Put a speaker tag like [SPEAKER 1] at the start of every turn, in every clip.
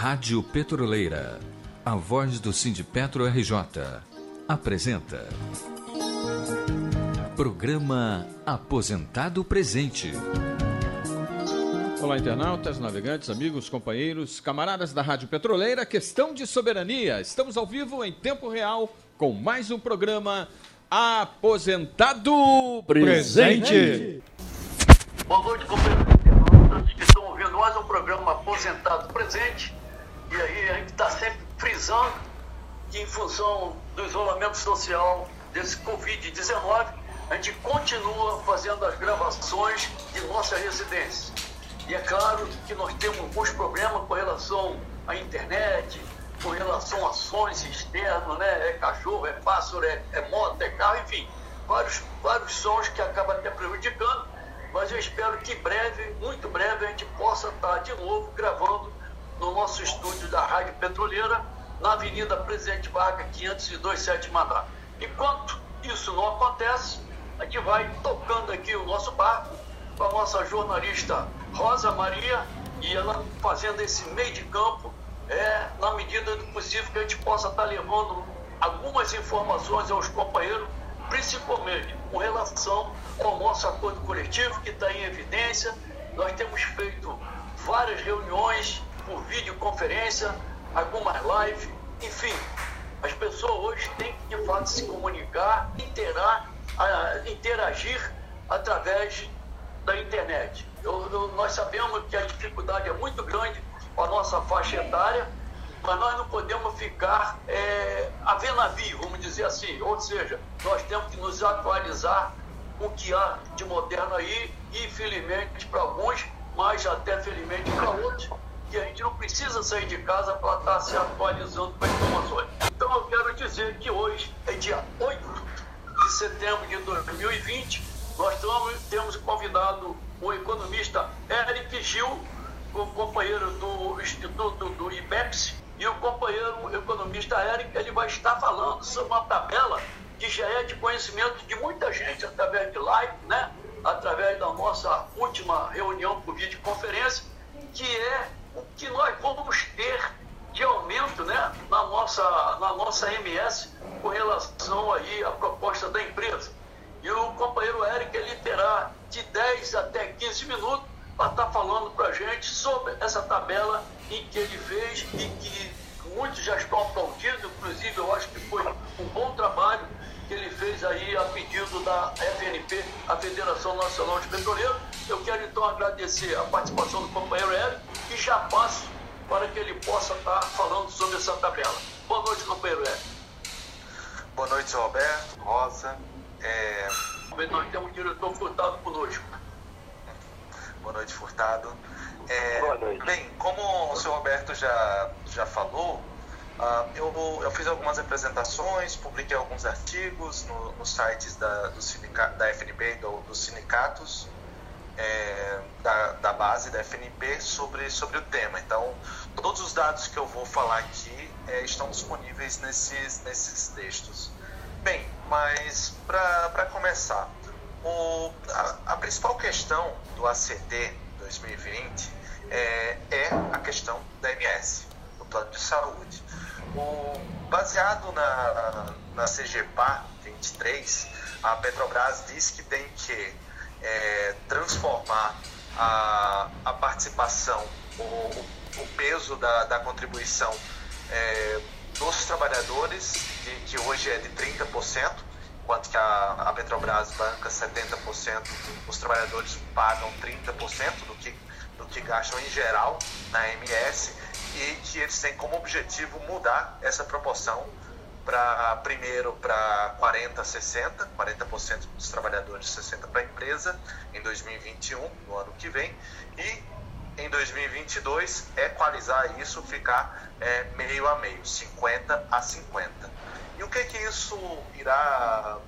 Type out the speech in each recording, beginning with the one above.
[SPEAKER 1] Rádio Petroleira, a voz do Sindipetro RJ, apresenta. Programa Aposentado Presente.
[SPEAKER 2] Olá, internautas, navegantes, amigos, companheiros, camaradas da Rádio Petroleira, questão de soberania. Estamos ao vivo em tempo real com mais um programa Aposentado Presente.
[SPEAKER 3] Boa noite, companheiros internautas que estão ouvindo mais um programa Aposentado Presente. E aí a gente está sempre frisando que em função do isolamento social desse Covid-19, a gente continua fazendo as gravações de nossa residência. E é claro que nós temos alguns problemas com relação à internet, com relação a sons externos, né? É cachorro, é pássaro, é, é moto, é carro, enfim, vários, vários sons que acabam até prejudicando. Mas eu espero que breve, muito breve, a gente possa estar de novo gravando no nosso estúdio da Rádio Petroleira, na Avenida Presidente Vargas, 502, sétima andar. Enquanto isso não acontece, a gente vai tocando aqui o nosso barco com a nossa jornalista Rosa Maria e ela fazendo esse meio de campo, é, na medida do possível que a gente possa estar levando algumas informações aos companheiros, principalmente com relação ao nosso acordo coletivo que está em evidência. Nós temos feito várias reuniões por videoconferência, algumas lives, enfim. As pessoas hoje têm que, de fato, se comunicar, interar, interagir através da internet. Eu, eu, nós sabemos que a dificuldade é muito grande para a nossa faixa etária, mas nós não podemos ficar é, a ver navio, vamos dizer assim. Ou seja, nós temos que nos atualizar com o que há de moderno aí, e infelizmente para alguns, mas até felizmente para outros, que a gente não precisa sair de casa para estar se atualizando com as informações. Então eu quero dizer que hoje é dia 8 de setembro de 2020, nós temos convidado o economista Eric Gil, o companheiro do Instituto do IBEX, e o companheiro economista Eric, ele vai estar falando sobre uma tabela que já é de conhecimento de muita gente através de live, né? através da nossa última reunião por videoconferência, que é nossa MS com relação aí à proposta da empresa. E o companheiro Eric ele terá de 10 até 15 minutos para estar tá falando para a gente sobre essa tabela em que ele fez e que muitos já estão aplaudindo, inclusive eu acho que foi um bom trabalho que ele fez aí a pedido da FNP, a Federação Nacional de Petroleiros. Eu quero então agradecer a participação do companheiro Eric e já passo para que ele possa estar falando sobre essa tabela. Boa noite, companheiro Eric.
[SPEAKER 4] Boa noite, Roberto, Rosa.
[SPEAKER 3] É... Nós temos o diretor Furtado conosco.
[SPEAKER 4] Boa noite, Furtado. É... Boa noite. Bem, como o senhor Roberto já, já falou, Uh, eu, eu, fiz algumas apresentações, publiquei alguns artigos no, nos sites da, do da FNB e do, dos sindicatos é, da, da, base da FNB sobre, sobre o tema. Então, todos os dados que eu vou falar aqui é, estão disponíveis nesses, nesses textos. Bem, mas para começar, o, a, a, principal questão do ACD 2020 é, é a questão da MS, do plano de saúde. O, baseado na, na CGPA 23, a Petrobras diz que tem que é, transformar a, a participação, o, o peso da, da contribuição é, dos trabalhadores, de, que hoje é de 30%, enquanto que a, a Petrobras banca 70%, os trabalhadores pagam 30% do que, do que gastam em geral na MS e que eles têm como objetivo mudar essa proporção para primeiro para 40 60, 40% dos trabalhadores, 60 para a empresa em 2021, no ano que vem, e em 2022 equalizar isso, ficar é, meio a meio, 50 a 50. E o que que isso irá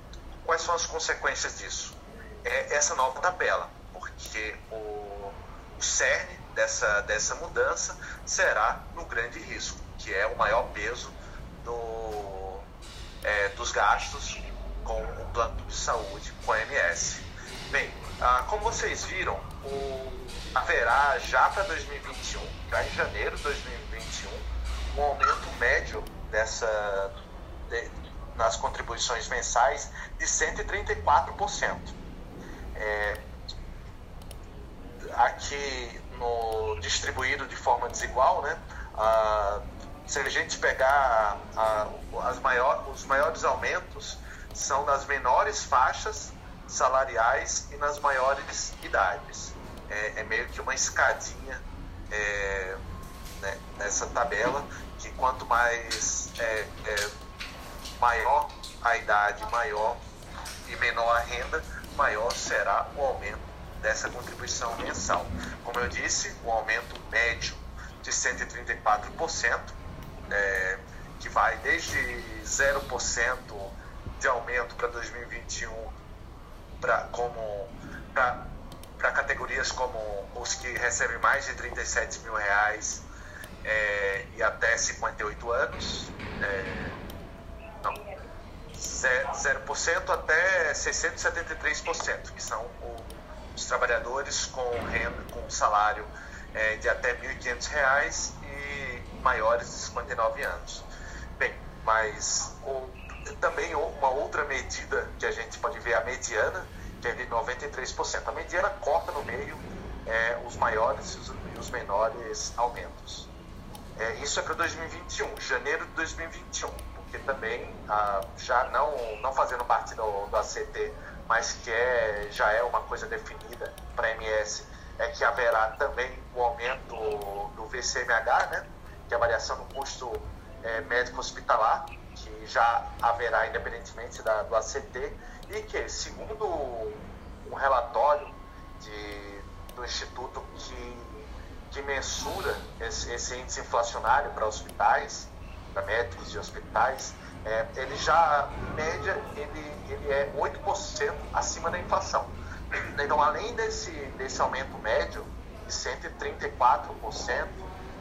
[SPEAKER 4] quais são as consequências disso? É essa nova tabela, porque o, o CERN dessa, dessa mudança será no grande risco, que é o maior peso do, é, dos gastos com o plano de saúde, com a MS. Bem, ah, como vocês viram, o, haverá já para 2021, já em janeiro de 2021, um aumento médio dessa, de, nas contribuições mensais de 134%. É, aqui no, distribuído de forma desigual, né? Ah, se a gente pegar as maior, os maiores aumentos são nas menores faixas salariais e nas maiores idades. É, é meio que uma escadinha é, né, nessa tabela que quanto mais é, é, maior a idade, maior e menor a renda, maior será o aumento dessa contribuição mensal. Como eu disse, o aumento médio de 134%, é, que vai desde 0% de aumento para 2021 pra, como para categorias como os que recebem mais de 37 mil reais é, e até 58 anos. É, não, 0% até 673%, que são o, os trabalhadores com renda, com salário é, de até R$ 1.500 e maiores de 59 anos. Bem, mas o, também uma outra medida que a gente pode ver, a mediana, que é de 93%. A mediana corta no meio é, os maiores e os menores aumentos. É, isso é para 2021, janeiro de 2021, porque também, ah, já não, não fazendo parte do, do ACT, mas que é, já é uma coisa definida para a MS, é que haverá também o aumento do VCMH, né, que é a variação do custo é, médico hospitalar, já haverá independentemente da, do ACT, e que, segundo um relatório de, do Instituto que que mensura esse, esse índice inflacionário para hospitais, para médicos de hospitais, é, ele já, em média, ele, ele é 8% acima da inflação. Então, além desse, desse aumento médio de 134%,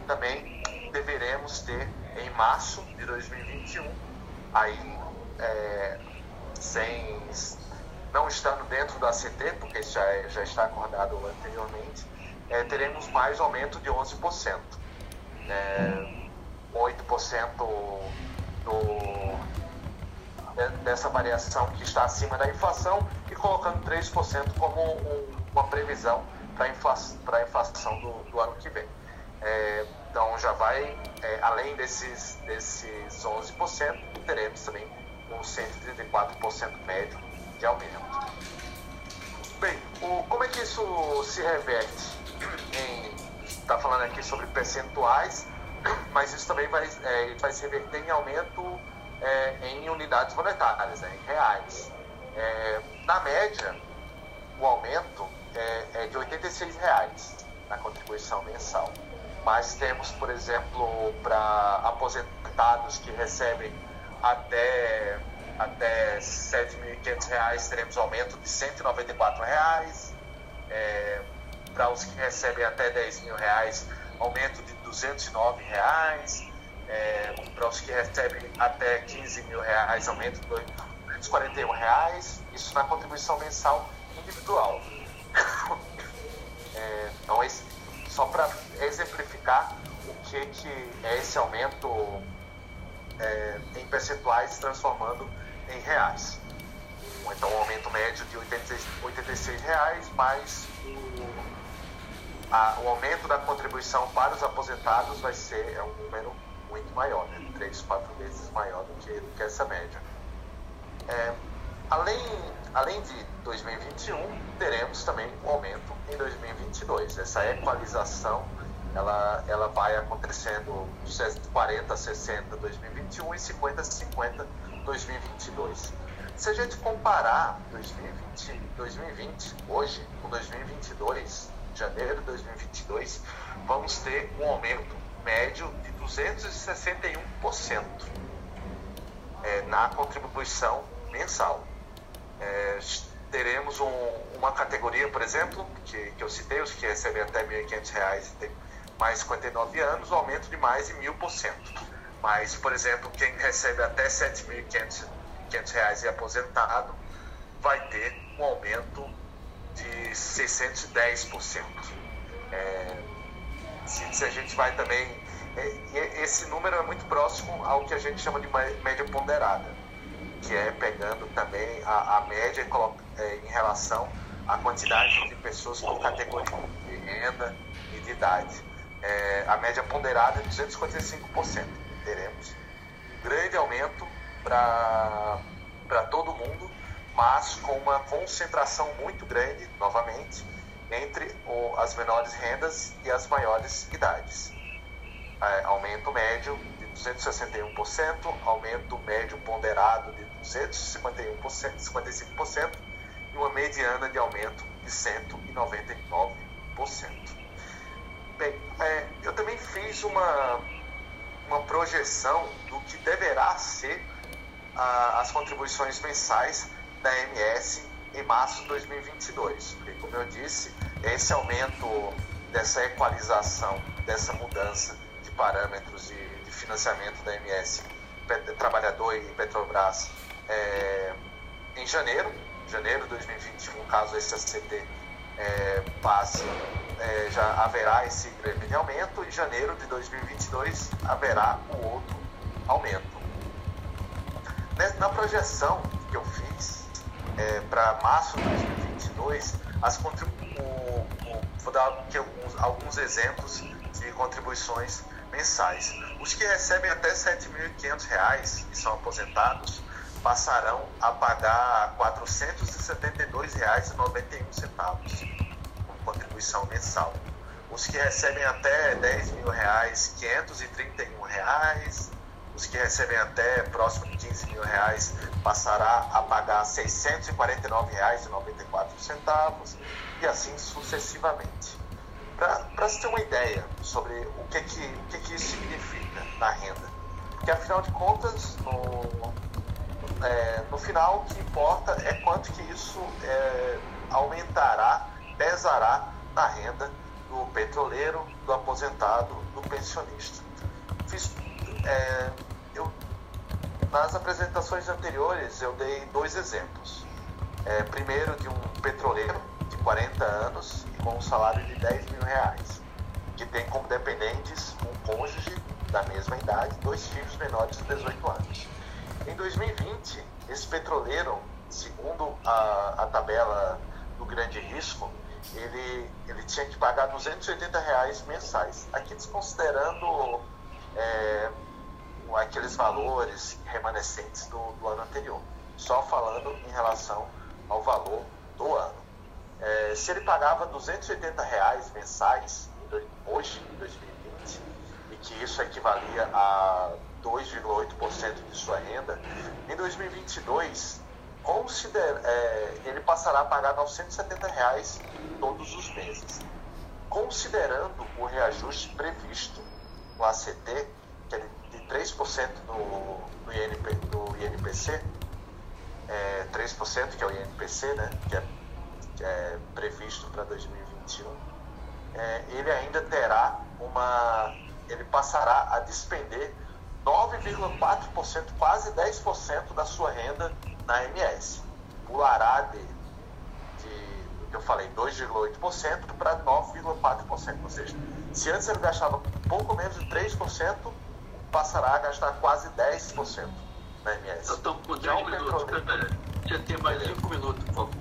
[SPEAKER 4] também deveremos ter em março de 2021, aí é, sem, não estando dentro do ACT, porque já, já está acordado anteriormente, é, teremos mais aumento de 11%. É, 8% do, dessa variação que está acima da inflação e colocando 3% como um, uma previsão para a inflação do, do, ano que vem. É, então já vai, é, além desses, desses 11%, teremos também um 134% médio de aumento. Bem, o, como é que isso se reverte? está falando aqui sobre percentuais, mas isso também vai, é, vai se reverter em aumento é, em unidades monetárias, né, em reais. É, na média, o aumento é, é de R$ reais na contribuição mensal. Mas temos, por exemplo, para aposentados que recebem até, até R$ 7.500, teremos aumento de 194 reais. É, para os que recebem até 10 mil reais, aumento de 209 reais, é, para os que recebem até 15 mil reais, aumento de 241 reais, isso na contribuição mensal individual. É, então, só para exemplificar o que, que é esse aumento é, em percentuais transformando em reais. Então, um aumento médio de 86, 86 reais mais o a, o aumento da contribuição para os aposentados vai ser é um número muito maior, né? três, quatro vezes maior do que, do que essa média. É, além, além de 2021, teremos também um aumento em 2022. Essa equalização ela, ela vai acontecendo 40 60 2021 e 50 50 2022. Se a gente comparar 2020, 2020 hoje com 2022, janeiro de 2022, vamos ter um aumento médio de 261% é, na contribuição mensal. É, teremos um, uma categoria, por exemplo, que, que eu citei, os que recebem até R$ 1.500 e tem mais 59 anos, um aumento de mais de 1.000%. Mas, por exemplo, quem recebe até R$ 7.500 e é aposentado vai ter um aumento de 610%. É, se, se, a gente vai também. É, esse número é muito próximo ao que a gente chama de média ponderada, que é pegando também a, a média é, em relação à quantidade de pessoas por categoria de renda e de idade. É, a média ponderada é 255%. Teremos um grande aumento para todo mundo, mas com uma concentração muito grande, novamente, entre o, as menores rendas e as maiores idades. É, aumento médio de 261%, aumento médio ponderado de 251%, 55% e uma mediana de aumento de 199%. Bem, é, eu também fiz uma, uma projeção do que deverá ser a, as contribuições mensais da MS em março de 2022. Porque, como eu disse, esse aumento dessa equalização, dessa mudança de parâmetros de, de financiamento da MS Trabalhador e Petrobras é, em janeiro, janeiro de 2021, caso esse ACT é, passe, é, já haverá esse grande aumento, em janeiro de 2022 haverá o outro aumento. Na projeção que eu fiz é, para março de 2022, as o, o, vou dar alguns, alguns exemplos de contribuições mensais. Os que recebem até R$ 7.500 e são aposentados passarão a pagar R$ 472,91 contribuição mensal. Os que recebem até 10 mil reais, 531 reais. Os que recebem até próximo de 15 mil reais passará a pagar 649 reais e 94 centavos e assim sucessivamente. Para se ter uma ideia sobre o que, que, o que, que isso significa na renda, porque afinal de contas, no, é, no final, o que importa é quanto que isso é, aumentará, pesará na renda do petroleiro, do aposentado, do pensionista. Fiz, é, eu, nas apresentações anteriores, eu dei dois exemplos. É, primeiro, de um petroleiro de 40 anos e com um salário de 10 mil reais, que tem como dependentes um cônjuge da mesma idade, dois filhos menores de 18 anos. Em 2020, esse petroleiro, segundo a, a tabela do grande risco, ele, ele tinha que pagar 280 reais mensais. Aqui desconsiderando é, aqueles valores remanescentes do, do, ano anterior, só falando em relação ao valor do ano. É, se ele pagava 280 reais mensais hoje, em 2020, e que isso equivalia a 2,8% de sua renda, em 2022 consider, é, ele passará a pagar 970 reais todos os meses. Considerando o reajuste previsto no ACT, que é de 3% no, no, INP, no INPC, é, 3% que é o INPC, né, que é, que é previsto para 2021, é, ele ainda terá uma. ele passará a despender 9,4%, quase 10% da sua renda na MS. Pulará de, de eu falei, 2,8% para 9,4%. Ou seja, se antes ele gastava pouco menos de 3%, passará a gastar quase 10% na MS.
[SPEAKER 3] Eu estou com 10 minutos, petroleiro... já tem mais 5 minutos, por favor.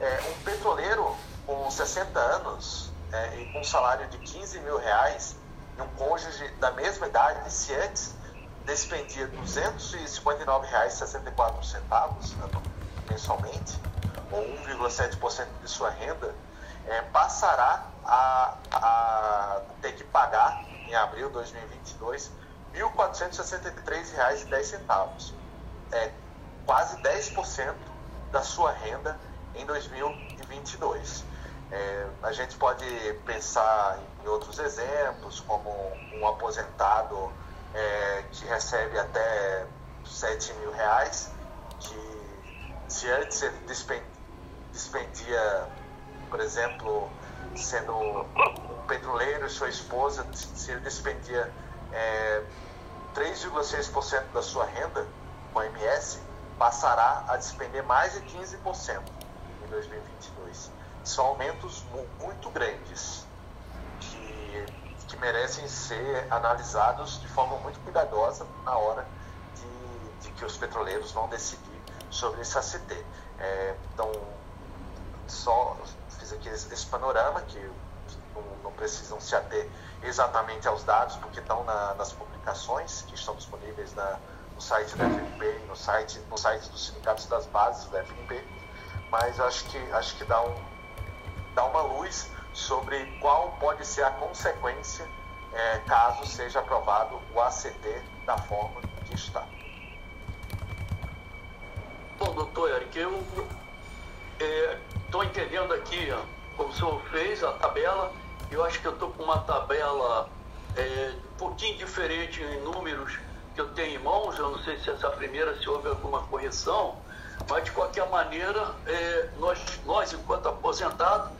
[SPEAKER 4] É, um petroleiro com 60 anos é, e com um salário de 15 mil reais, e um cônjuge da mesma idade, se antes despendia R$ 259,64 mensalmente, ou 1,7% de sua renda, é, passará a, a, ter que pagar, em abril de 2022, R$ 1.463,10. É quase 10% da sua renda em 2022. É, a gente pode pensar em outros exemplos, como um aposentado é, que recebe até 7 mil reais, que se antes ele despendia, por exemplo, sendo um petroleiro e sua esposa, se ele despendia é, 3,6% da sua renda com MS, passará a despender mais de 15% em 2022. São aumentos muito grandes. Merecem ser analisados de forma muito cuidadosa na hora de, de que os petroleiros vão decidir sobre esse ACT. É, então, só fiz aqui esse, esse panorama, que não, não, precisam se ater exatamente aos dados, porque estão na, nas publicações que estão disponíveis na, no site da FNP, no site, no site dos sindicatos das bases da FNP, mas acho que, acho que dá, um, dá uma luz sobre qual pode ser a consequência é, caso seja aprovado o ACT da forma que está.
[SPEAKER 3] Bom, doutor Eric, eu estou é, entendendo aqui como o senhor fez a tabela. Eu acho que eu estou com uma tabela é, um pouquinho diferente em números que eu tenho em mãos. Eu não sei se essa primeira, se houve alguma correção, mas de qualquer maneira, é, nós, nós, enquanto aposentados,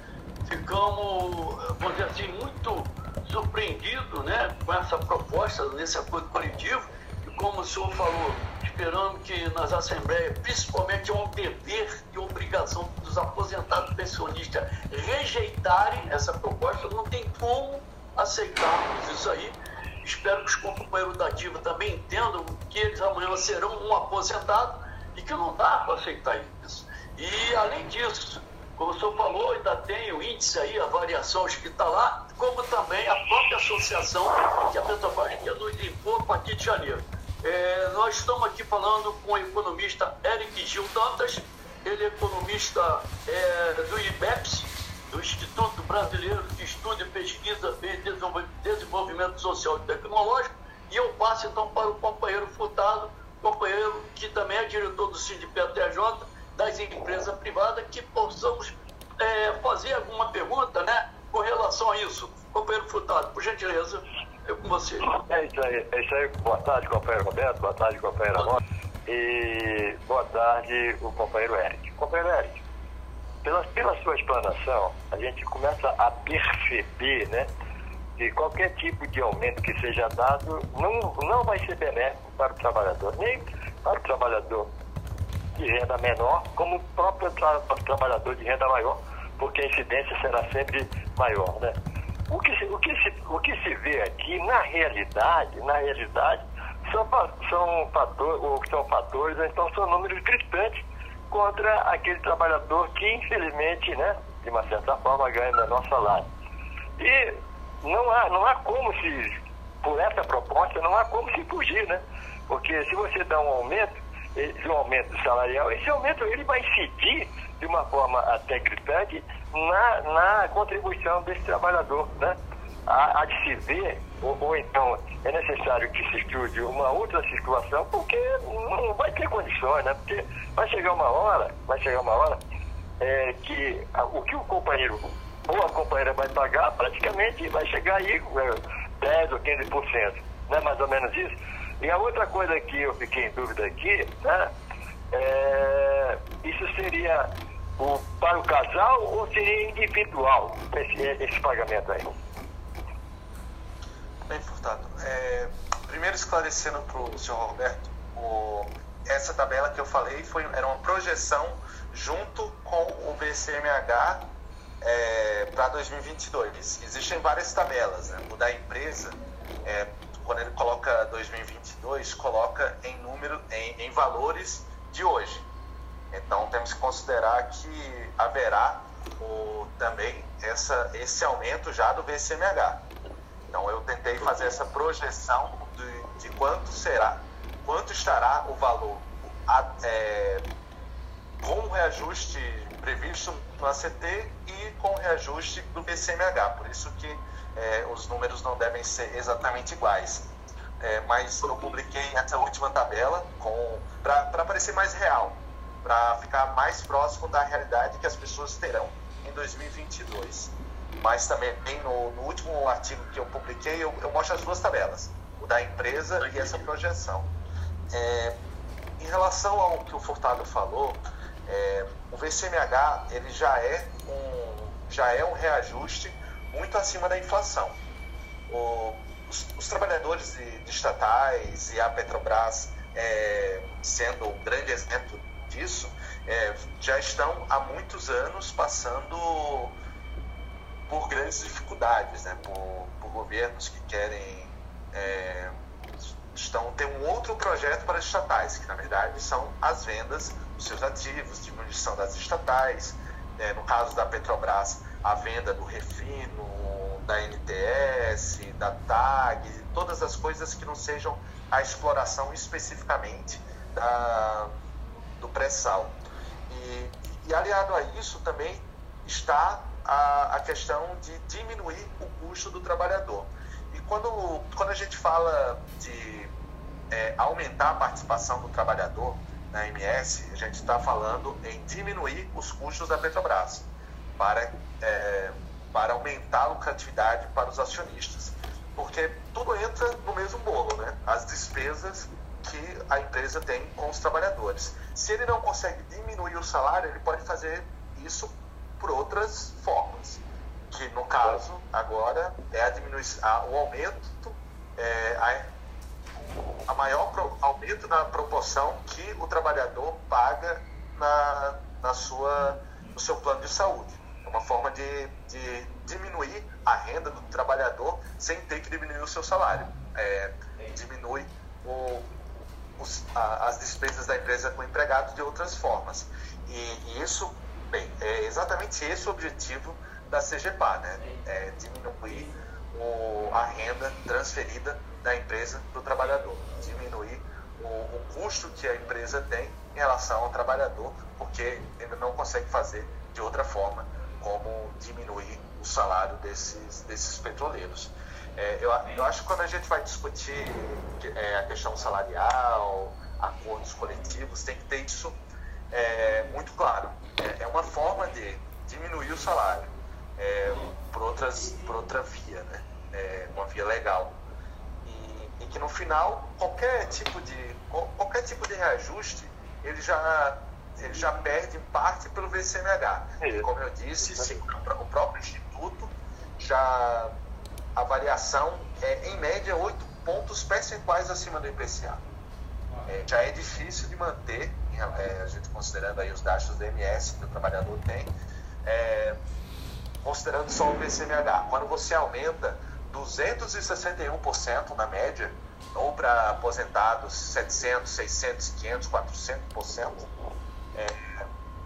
[SPEAKER 3] ficamos, vamos dizer assim, muito surpreendidos né, com essa proposta nesse acordo coletivo. E como o senhor falou, esperando que nas assembleias, principalmente é um dever e obrigação dos aposentados pensionistas rejeitarem essa proposta, não tem como aceitarmos isso aí. Espero que os companheiros da ativa também entendam que eles amanhã serão um aposentado e que não dá para aceitar isso. E além disso, como o senhor falou, ainda tem o índice aí, a variação está lá, como também a própria associação que a Petrobras nos impor a partir de janeiro. É, nós estamos aqui falando com o economista Eric Gil Dantas, ele é economista é, do IBEPS, do Instituto Brasileiro de Estudo e Pesquisa e Desenvolvimento Social e Tecnológico, e eu passo então para o companheiro Furtado, companheiro que também é diretor do Sindicato TJ, das empresas privadas que possamos é, fazer alguma pergunta né, com relação a isso. Companheiro Furtado, por gentileza, eu com você.
[SPEAKER 5] É isso aí, é isso aí. Boa tarde, companheiro Roberto, boa tarde, companheiro Amor. E boa tarde, o companheiro Eric. Companheiro Eric, pela, pela sua explanação, a gente começa a perceber, né? que qualquer tipo de aumento que seja dado não, não vai ser benéfico para o trabalhador, nem para o trabalhador de renda menor, como o próprio tra trabalhador de renda maior, porque a incidência será sempre maior. Né? O, que se, o, que se, o que se vê aqui, na realidade, na realidade, são, são, fator, são fatores, então são números gritantes contra aquele trabalhador que, infelizmente, né, de uma certa forma, ganha menor salário. E não há, não há como se, por essa proposta, não há como se fugir, né? Porque se você dá um aumento, de um aumento salarial, esse aumento ele vai incidir de uma forma até gritante na, na contribuição desse trabalhador, né? Há, há de se ver, ou, ou, então é necessário que se estude uma outra situação, porque não vai ter condições, né? Porque vai chegar uma hora, vai chegar uma hora é, que a, o que o companheiro ou a companheira vai pagar, praticamente vai chegar aí 10 é, ou 15%. Não é mais ou menos isso? E a outra coisa que eu fiquei em dúvida aqui, né? É, isso seria o, para o casal ou seria individual esse, esse pagamento aí?
[SPEAKER 4] Bem, Furtado, é, primeiro esclarecendo para o senhor Roberto, o, essa tabela que eu falei foi, era uma projeção junto com o VCMH é, para 2022. Existem várias tabelas, né? o da empresa é, quando ele coloca 2022, coloca em número, em, em valores de hoje. Então temos que considerar que haverá o, também essa, esse aumento já do VCMH. Então eu tentei fazer essa projeção de, de quanto será, quanto estará o valor é, com o reajuste previsto no ACT e com o reajuste do VCMH. Por isso que é, os números não devem ser exatamente iguais. É, mas eu publiquei essa última tabela para parecer mais real, para ficar mais próximo da realidade que as pessoas terão em 2022. Mas também no, no último artigo que eu publiquei, eu, eu, mostro as duas tabelas, o da empresa e essa projeção. É, em relação ao que o Furtado falou, é, o VCMH ele já é um já é um reajuste muito acima da inflação. O, os, os, trabalhadores de, de, estatais e a Petrobras é, sendo um grande exemplo disso, é, já estão há muitos anos passando por grandes dificuldades, né? por, por governos que querem é, estão tem um outro projeto para as estatais, que na verdade são as vendas dos seus ativos, diminuição das estatais, é, no caso da Petrobras, a venda do refino, da NTS, da TAG, todas as coisas que não sejam a exploração especificamente da, do pré-sal. E, e aliado a isso também está a, a questão de diminuir o custo do trabalhador. E quando, quando a gente fala de é, aumentar a participação do trabalhador na MS, a gente está falando em diminuir os custos da Petrobras para, é, para aumentar a lucratividade para os acionistas. Porque tudo entra no mesmo bolo, né? As despesas que a empresa tem com os trabalhadores. Se ele não consegue diminuir o salário, ele pode fazer isso por outras formas, que no caso agora é a diminuição, o aumento, é, a, a maior aumento na proporção que o trabalhador paga na, na sua, no seu plano de saúde. Uma forma de, de diminuir a renda do trabalhador sem ter que diminuir o seu salário. É, diminui o, os, a, as despesas da empresa com empregados de outras formas. E, e isso Bem, é exatamente esse o objetivo da CGPA, né? É diminuir o, a renda transferida da empresa para o trabalhador, diminuir o, o, custo que a empresa tem em relação ao trabalhador, porque ele não consegue fazer de outra forma, como diminuir o salário desses, desses petroleiros. É, eu, eu, acho que quando a gente vai discutir é, a questão salarial, acordos coletivos, tem que ter isso é, muito claro. É, é, uma forma de diminuir o salário é, por, outras, por outra via, né? É, uma via legal. E, e, que no final, qualquer tipo de, qualquer tipo de reajuste, ele já, ele já perde parte pelo VCMH. E, como eu disse, sim, o próprio Instituto já a variação é, em média, 8 pontos percentuais acima do IPCA. É, já é difícil de manter é, a gente considerando aí os dados do MS que o trabalhador tem, é, considerando só o VCMH. Quando você aumenta 261% na média, ou para aposentados 700, 600, 500, 400%, é,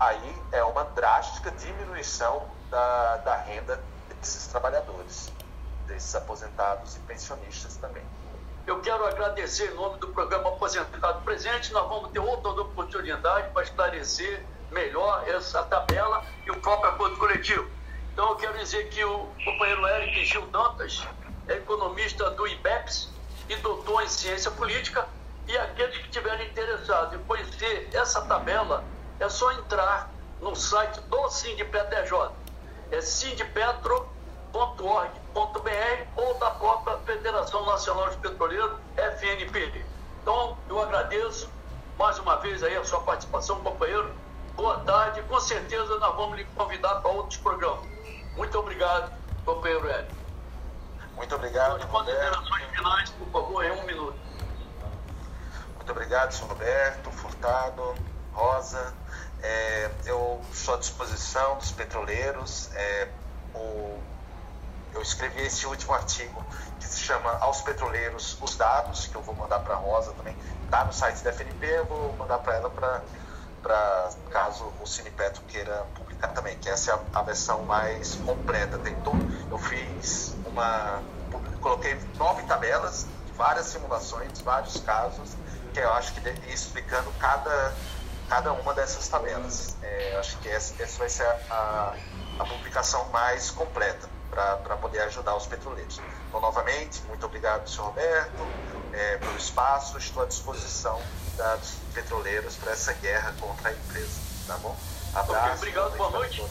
[SPEAKER 4] aí é uma drástica diminuição da, da renda desses trabalhadores, desses aposentados e pensionistas também.
[SPEAKER 3] Eu quero agradecer em nome do programa Aposentado Presente. Nós vamos ter outra oportunidade para esclarecer melhor essa tabela e o próprio acordo coletivo. Então, eu quero dizer que o companheiro Eric Gil Dantas é economista do IBEPS e doutor em ciência política. E aqueles que estiverem interessados em conhecer essa tabela, é só entrar no site do SINDPETJ. É sindpetro.com www.org.br ou da própria Federação Nacional de Petroleiros, FNP. Então, eu agradeço mais uma vez aí a sua participação, companheiro. Boa tarde. Com certeza nós vamos lhe convidar para outros programas. Muito obrigado, companheiro Hélio.
[SPEAKER 4] Muito obrigado.
[SPEAKER 3] Então, considerações finais, por favor, em um minuto.
[SPEAKER 4] Muito obrigado, senhor Roberto, Furtado, Rosa. É, eu sou à disposição dos petroleiros. É, o eu escrevi esse último artigo que se chama Aos Petroleiros os Dados, que eu vou mandar para a Rosa também. Está no site da FNP, eu vou mandar para ela para caso o Cinepetro queira publicar também, que essa é a, a versão mais completa. Tem eu fiz uma. coloquei nove tabelas, várias simulações, vários casos, que eu acho que explicando cada, cada uma dessas tabelas. É, acho que essa, essa vai ser a, a publicação mais completa para poder ajudar os petroleiros. Então, novamente, muito obrigado, senhor Roberto, é, pelo espaço. Estou à disposição dos petroleiros para essa guerra contra a empresa. Tá bom?
[SPEAKER 3] Abraço. Obrigado, boa noite.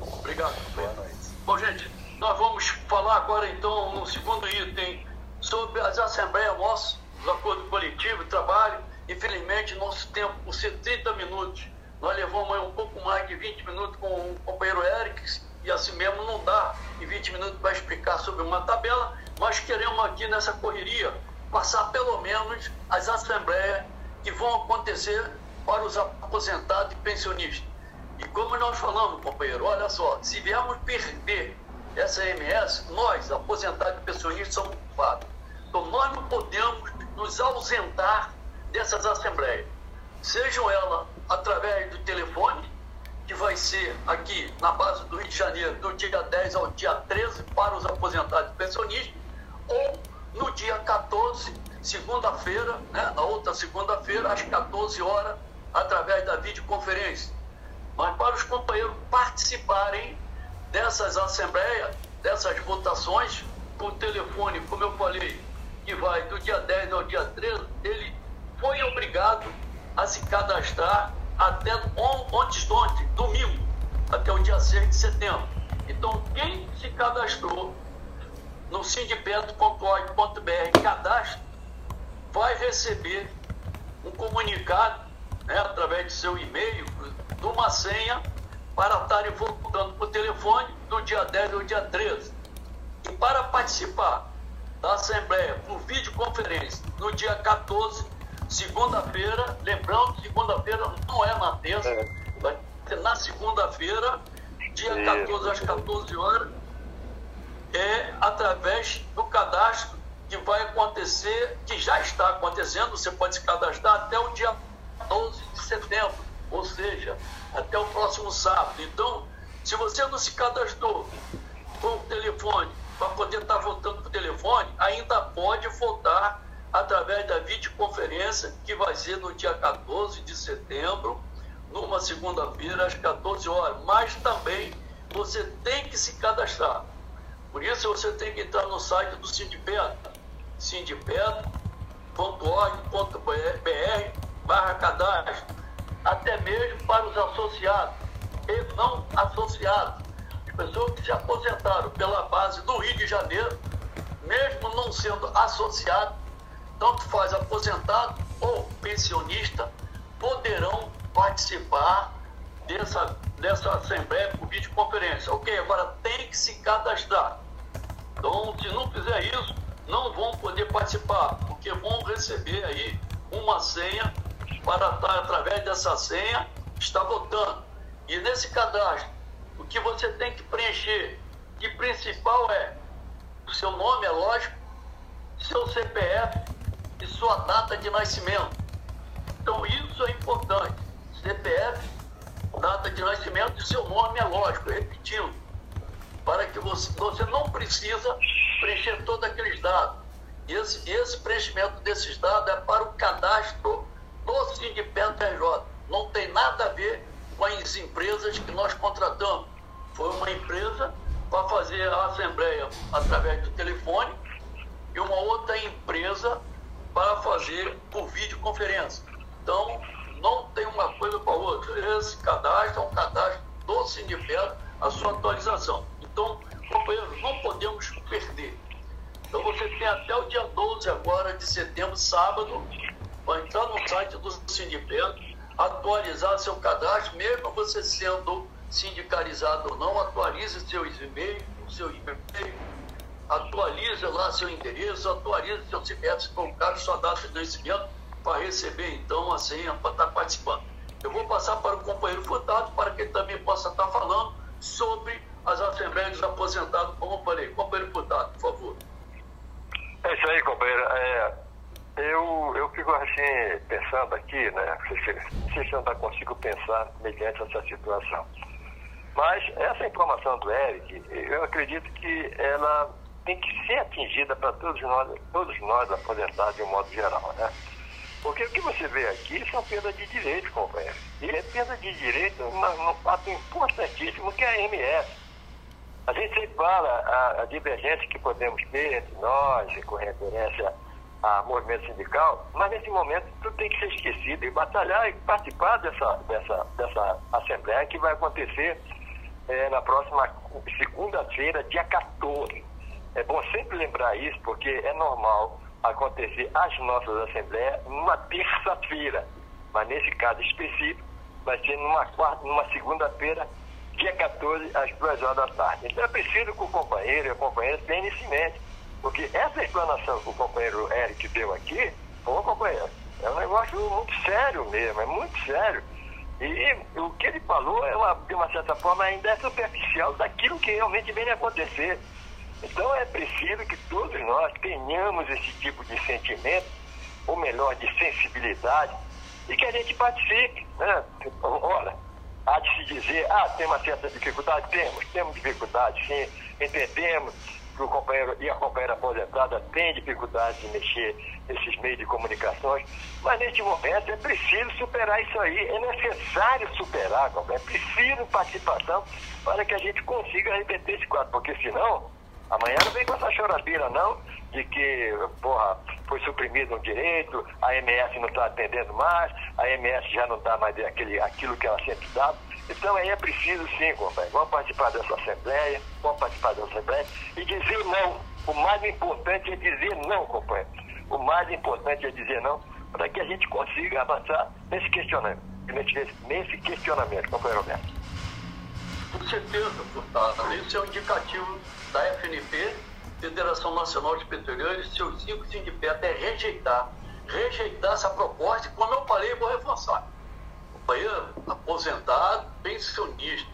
[SPEAKER 3] Obrigado. Boa noite. Bom, gente, nós vamos falar agora, então, no segundo item, sobre as assembleias nossas, os acordos coletivos trabalho. Infelizmente, nosso tempo, por ser 30 minutos, nós levamos um pouco mais de 20 minutos com o companheiro Eric, e assim mesmo não dá em 20 minutos para explicar sobre uma tabela, mas queremos aqui nessa correria passar pelo menos as assembleias que vão acontecer para os aposentados e pensionistas. E como nós falamos, companheiro, olha só, se viemos perder essa MS, nós, aposentados e pensionistas, somos culpados. Então, nós não podemos nos ausentar dessas assembleias. Sejam elas através do telefone, que vai ser aqui na base do Rio de Janeiro, do dia 10 ao dia 13, para os aposentados e pensionistas, ou no dia 14, segunda-feira, né, na outra segunda-feira, às 14 horas, através da videoconferência. Mas para os companheiros participarem dessas assembleias, dessas votações, por telefone, como eu falei, que vai do dia 10 ao dia 13, ele foi obrigado a se cadastrar até antes de ontem, domingo, até o dia 6 de setembro. Então, quem se cadastrou no sindipetro.org.br cadastro, vai receber um comunicado né, através de seu e-mail de uma senha para estarem voltando por telefone do dia 10 ao dia 13. E para participar da Assembleia por videoconferência no dia 14, segunda-feira, lembrando, segunda-feira não é na terça, é. vai ser na segunda-feira, dia 14 às 14 horas, é através do cadastro que vai acontecer, que já está acontecendo, você pode se cadastrar até o dia 12 de setembro, ou seja, até o próximo sábado. Então, se você não se cadastrou com o telefone para poder estar votando por telefone, ainda pode votar através da videoconferência, que vai ser no dia 14 de setembro, numa segunda-feira, às 14 horas. Mas também você tem que se cadastrar. Por isso você tem que entrar no site do Sindipetro, sindipetro.org.br barra cadastro, até mesmo para os associados e não associados, as pessoas que se aposentaram pela base do Rio de Janeiro, mesmo não sendo associado, tanto faz aposentado ou pensionista, poderão participar dessa, dessa assembleia por videoconferência. Ok? Agora tem que se cadastrar. Então, se não fizer isso, não vão poder participar, porque vão receber aí uma senha para estar através dessa senha está votando. E nesse cadastro, o que você tem que preencher, que principal é o seu nome, é lógico, seu CPF e sua data de nascimento. Então isso é importante. CPF data de nascimento e seu nome é lógico, repetindo, para que você, você não precisa preencher todos aqueles dados. Esse, esse preenchimento desses dados é para o cadastro do Sindipetro RJ. Não tem nada a ver com as empresas que nós contratamos. Foi uma empresa para fazer a assembleia através do telefone e uma outra empresa para fazer por videoconferência. Então, não tem uma coisa com a outra. Esse cadastro é um cadastro do Sindipetro, a sua atualização. Então, companheiros, não podemos perder. Então, você tem até o dia 12 agora de setembro, sábado, para entrar no site do Sindipetro, atualizar seu cadastro, mesmo você sendo sindicalizado ou não, atualize seus e-mails, seu e-mail, atualize lá seu endereço, atualize seu CPF, se caso, sua data de nascimento, para receber então a senha para estar participando. Eu vou passar para o companheiro Furtado para que ele também possa estar falando sobre as assembleias dos aposentados, como eu falei. Companheiro Furtado, por favor.
[SPEAKER 5] É isso aí, companheiro. É, eu, eu fico assim, pensando aqui, né? Se eu ainda consigo pensar mediante essa situação. Mas essa informação do Eric, eu acredito que ela tem que ser atingida para todos nós, todos nós aposentados de um modo geral, né? Porque o que você vê aqui são perda de direito, companheiro. E é perda de direito num fato importantíssimo que é a MS. A gente sempre fala a, a divergência que podemos ter entre nós, com referência a movimento sindical, mas nesse momento tudo tem que ser esquecido e batalhar e participar dessa, dessa, dessa assembleia que vai acontecer é, na próxima segunda-feira, dia 14. É bom sempre lembrar isso, porque é normal acontecer as nossas assembleias numa terça-feira, mas nesse caso específico vai ser numa, quarta, numa segunda-feira, dia 14, às duas horas da tarde. Então é preciso que o companheiro e a companheira tenham isso em mente, porque essa explanação que o companheiro Eric deu aqui, pô, companheiro, é um negócio muito sério mesmo, é muito sério. E o que ele falou, é uma, de uma certa forma, ainda é superficial daquilo que realmente vem a acontecer. Então é preciso que todos nós tenhamos esse tipo de sentimento, ou melhor, de sensibilidade, e que a gente participe. Né? Olha, há de se dizer, ah, tem uma certa dificuldade? Temos, temos dificuldade, sim, entendemos que o companheiro e a companheira aposentada têm dificuldade de mexer nesses meios de comunicações, mas neste momento é preciso superar isso aí, é necessário superar, é preciso participação para que a gente consiga repetir esse quadro, porque senão, amanhã não vem com essa choradeira não, de que, porra, foi suprimido um direito, a MS não está atendendo mais, a MS já não dá mais aquele, aquilo que ela sempre dava. Então aí é preciso sim, companheiro, vamos participar dessa Assembleia, vamos participar dessa Assembleia e dizer não. O mais importante é dizer não, companheiro. O mais importante é dizer não para que a gente consiga avançar nesse questionamento, nesse, nesse questionamento, companheiro Roberto.
[SPEAKER 3] Com certeza, deputado. Isso é um indicativo da FNP Federação Nacional de Petroleiros, seus cinco sindicatos, é rejeitar, rejeitar essa proposta, e como eu falei, vou reforçar. Companheiro, aposentado, pensionista,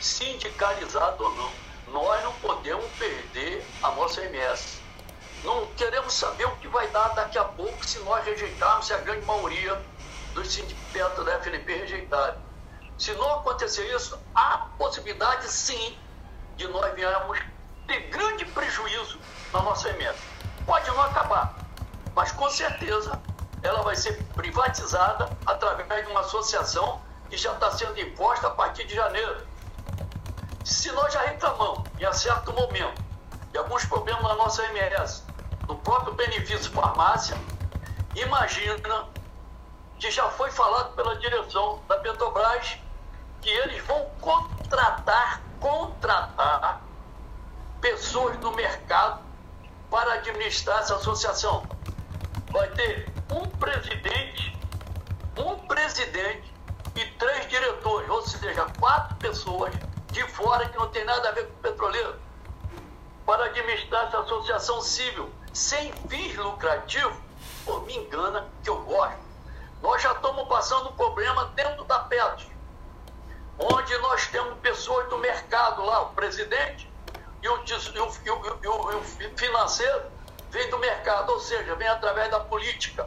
[SPEAKER 3] sindicalizado ou não, nós não podemos perder a nossa MS. Não queremos saber o que vai dar daqui a pouco se nós rejeitarmos, se a grande maioria dos sindicatos da FNP rejeitarem. Se não acontecer isso, há possibilidade sim de nós virmos ter grande prejuízo na nossa emenda. Pode não acabar, mas com certeza ela vai ser privatizada através de uma associação que já está sendo imposta a partir de janeiro. Se nós já reclamamos em certo momento de alguns problemas na nossa MS, no próprio benefício farmácia, imagina que já foi falado pela direção da Petrobras que eles vão contratar, contratar pessoas do mercado para administrar essa associação. Vai ter um presidente, um presidente e três diretores, ou seja, quatro pessoas de fora que não tem nada a ver com o petroleiro, para administrar essa associação civil sem fins lucrativos. Pô, me engana que eu gosto. Nós já estamos passando um problema dentro da Petros, onde nós temos pessoas do mercado lá, o presidente, e o, e o, e o, o financeiro vem do mercado, ou seja, vem através da política.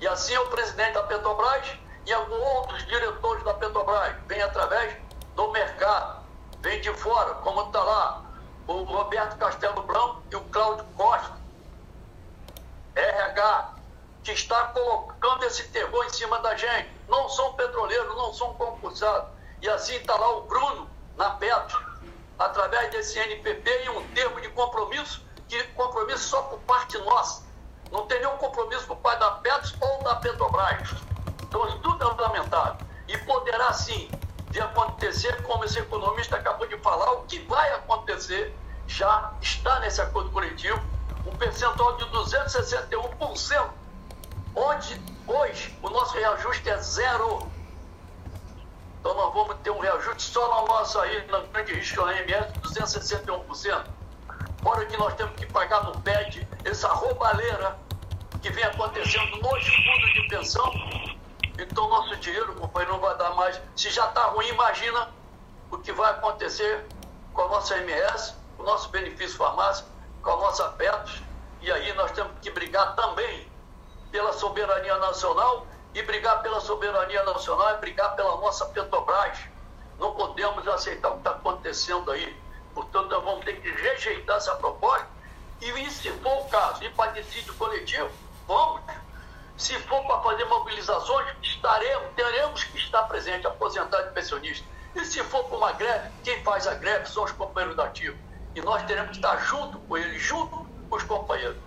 [SPEAKER 3] E assim é o presidente da Petrobras e alguns outros diretores da Petrobras, vem através do mercado, vem de fora, como está lá o Roberto Castelo Branco e o Cláudio Costa, RH, que está colocando esse terror em cima da gente. Não são petroleiros, não são concursados. E assim está lá o Bruno na Petro, através desse NPP e um termo de compromisso, que compromisso só por parte nossa. Não tem nenhum compromisso por parte da Petros ou da Petrobras. Então, tudo é lamentável. E poderá sim de acontecer, como esse economista acabou de falar, o que vai acontecer já está nesse acordo coletivo, um percentual de 261%, onde hoje o nosso reajuste é zero. Então nós vamos ter um reajuste só na nossa na grande risco na MS, de 261%. Fora que nós temos que pagar no PED essa roubalheira que vem acontecendo nos fundos de pensão. Então nosso dinheiro, companheiro, não vai dar mais. Se já está ruim, imagina o que vai acontecer com a nossa MS, o nosso benefício farmácia, com a nossa PETOS. E aí nós temos que brigar também pela soberania nacional e brigar pela soberania nacional é brigar pela nossa Petrobras. Não podemos aceitar o que está acontecendo aí. Portanto, nós vamos ter que rejeitar essa proposta. E se for o caso de patrocínio coletivo, vamos. Se for para fazer mobilizações, estaremos, teremos que estar presente, aposentado e pensionista. E se for para uma greve, quem faz a greve são os companheiros da ativa. E nós teremos que estar junto com eles, junto com os companheiros.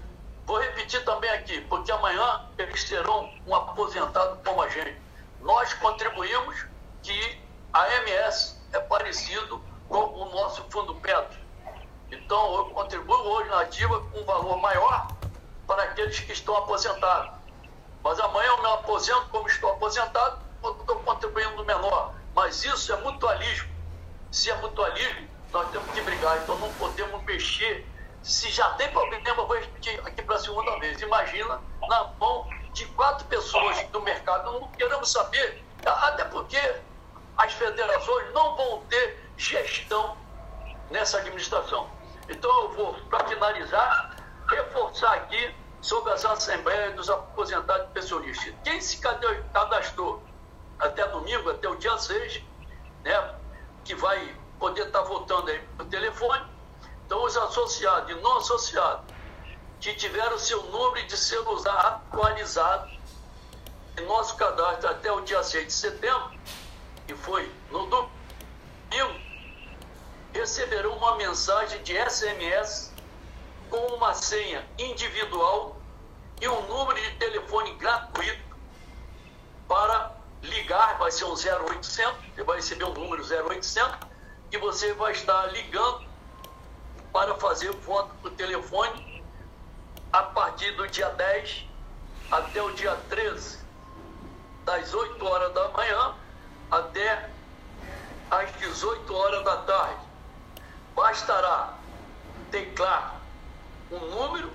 [SPEAKER 3] Vou repetir também aqui, porque amanhã eles serão um aposentado como a gente. Nós contribuímos que a MS é parecido com o nosso fundo Petro. Então, eu contribuo hoje na ativa com um valor maior para aqueles que estão aposentados. Mas amanhã eu me aposento como estou aposentado, estou contribuindo menor. Mas isso é mutualismo. Se é mutualismo, nós temos que brigar. Então, não podemos mexer se já tem problema, eu vou repetir aqui para a segunda vez. Imagina na mão de quatro pessoas do mercado. Não queremos saber Até porque as federações não vão ter gestão nessa administração. Então eu vou, para finalizar, reforçar aqui sobre as assembleias dos aposentados pensionistas. Quem se cadastrou até domingo, até o dia 6, né, que vai poder estar votando aí por telefone, então os associados e não associados que tiveram seu número de celular atualizado em nosso cadastro até o dia 6 de setembro, que foi no domingo, receberão uma mensagem de SMS com uma senha individual e um número de telefone gratuito para ligar, vai ser um 0800, você vai receber um número 0800 e você vai estar ligando para fazer voto por telefone a partir do dia 10 até o dia 13, das 8 horas da manhã até às 18 horas da tarde. Bastará teclar um número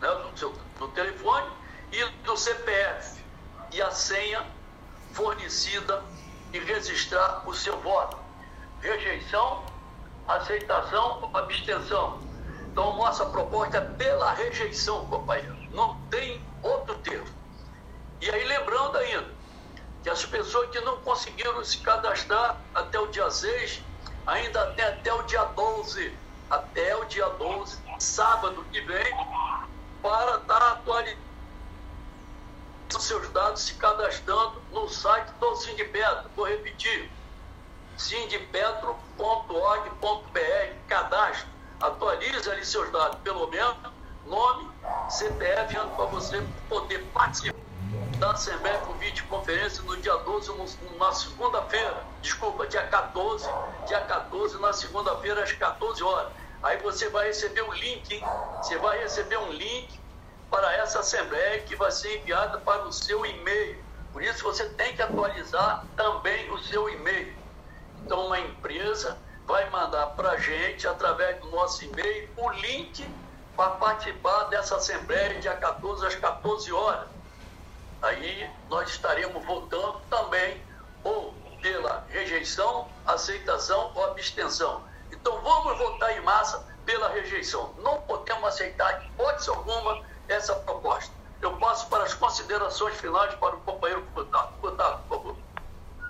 [SPEAKER 3] né, do, seu, do telefone e do CPF e a senha fornecida e registrar o seu voto. Rejeição, aceitação, abstenção então, nossa proposta é pela rejeição, companheiro. Não tem outro termo. E aí, lembrando ainda, que as pessoas que não conseguiram se cadastrar até o dia 6, ainda tem até o dia 12, até o dia 12, sábado que vem, para estar atualizando seus dados, se cadastrando no site do Sindipetro. Vou repetir, sindipetro.org.br, CPF, para você poder participar da Assembleia por videoconferência no dia 12, na segunda-feira, desculpa, dia 14, dia 14, na segunda-feira, às 14 horas. Aí você vai receber um link, hein? Você vai receber um link para essa Assembleia que vai ser enviada para o seu e-mail. Por isso você tem que atualizar também o seu e-mail. Então, uma empresa vai mandar para a gente, através do nosso e-mail, o link para participar dessa Assembleia dia 14 às 14 horas. Aí nós estaremos votando também ou pela rejeição, aceitação ou abstenção. Então vamos votar em massa pela rejeição. Não podemos aceitar, de hipótese alguma, essa proposta. Eu passo para as considerações finais para o companheiro deputado. Deputado, por favor.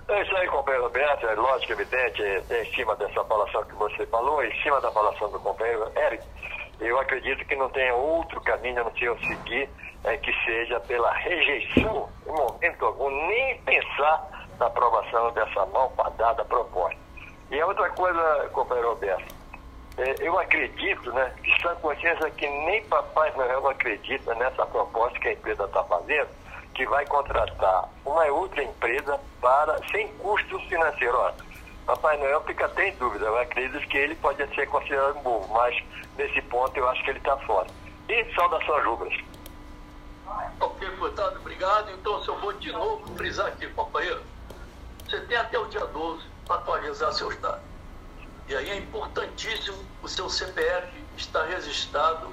[SPEAKER 5] É isso aí, companheiro Roberto, é lógico, evidente, é, em cima dessa falação que você falou, em cima da falação do companheiro Eric, eu acredito que não tem outro caminho a não ser eu seguir é, que seja pela rejeição, em momento algum, nem pensar na aprovação dessa malpadada proposta. E a outra coisa, companheiro Roberto, é, eu acredito, né, de sã consciência que nem Papai Noel acredita nessa proposta que a empresa está fazendo, que vai contratar uma outra empresa para sem custo financeiro. Papai Noel fica até em dúvida, eu acredito que ele pode ser considerado um burro, mas nesse ponto eu acho que ele está fora. E saudações rubras.
[SPEAKER 3] Ok, deputado, obrigado. Então, se eu vou de novo frisar aqui, companheiro, você tem até o dia 12 para atualizar seus dados. E aí é importantíssimo o seu CPF estar registrado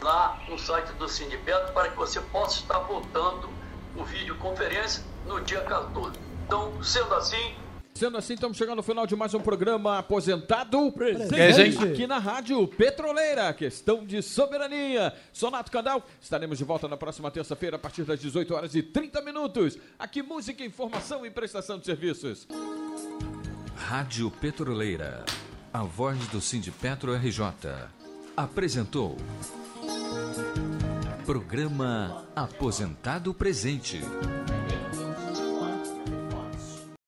[SPEAKER 3] lá no site do Sindicato para que você possa estar votando o videoconferência no dia 14. Então, sendo assim,
[SPEAKER 2] Sendo assim, estamos chegando ao final de mais um programa Aposentado Presente aqui na Rádio Petroleira. Questão de soberania. Sonato Candal, estaremos de volta na próxima terça-feira a partir das 18 horas e 30 minutos. Aqui música, informação e prestação de serviços.
[SPEAKER 1] Rádio Petroleira. A voz do Sindipetro RJ. Apresentou. Programa Aposentado Presente.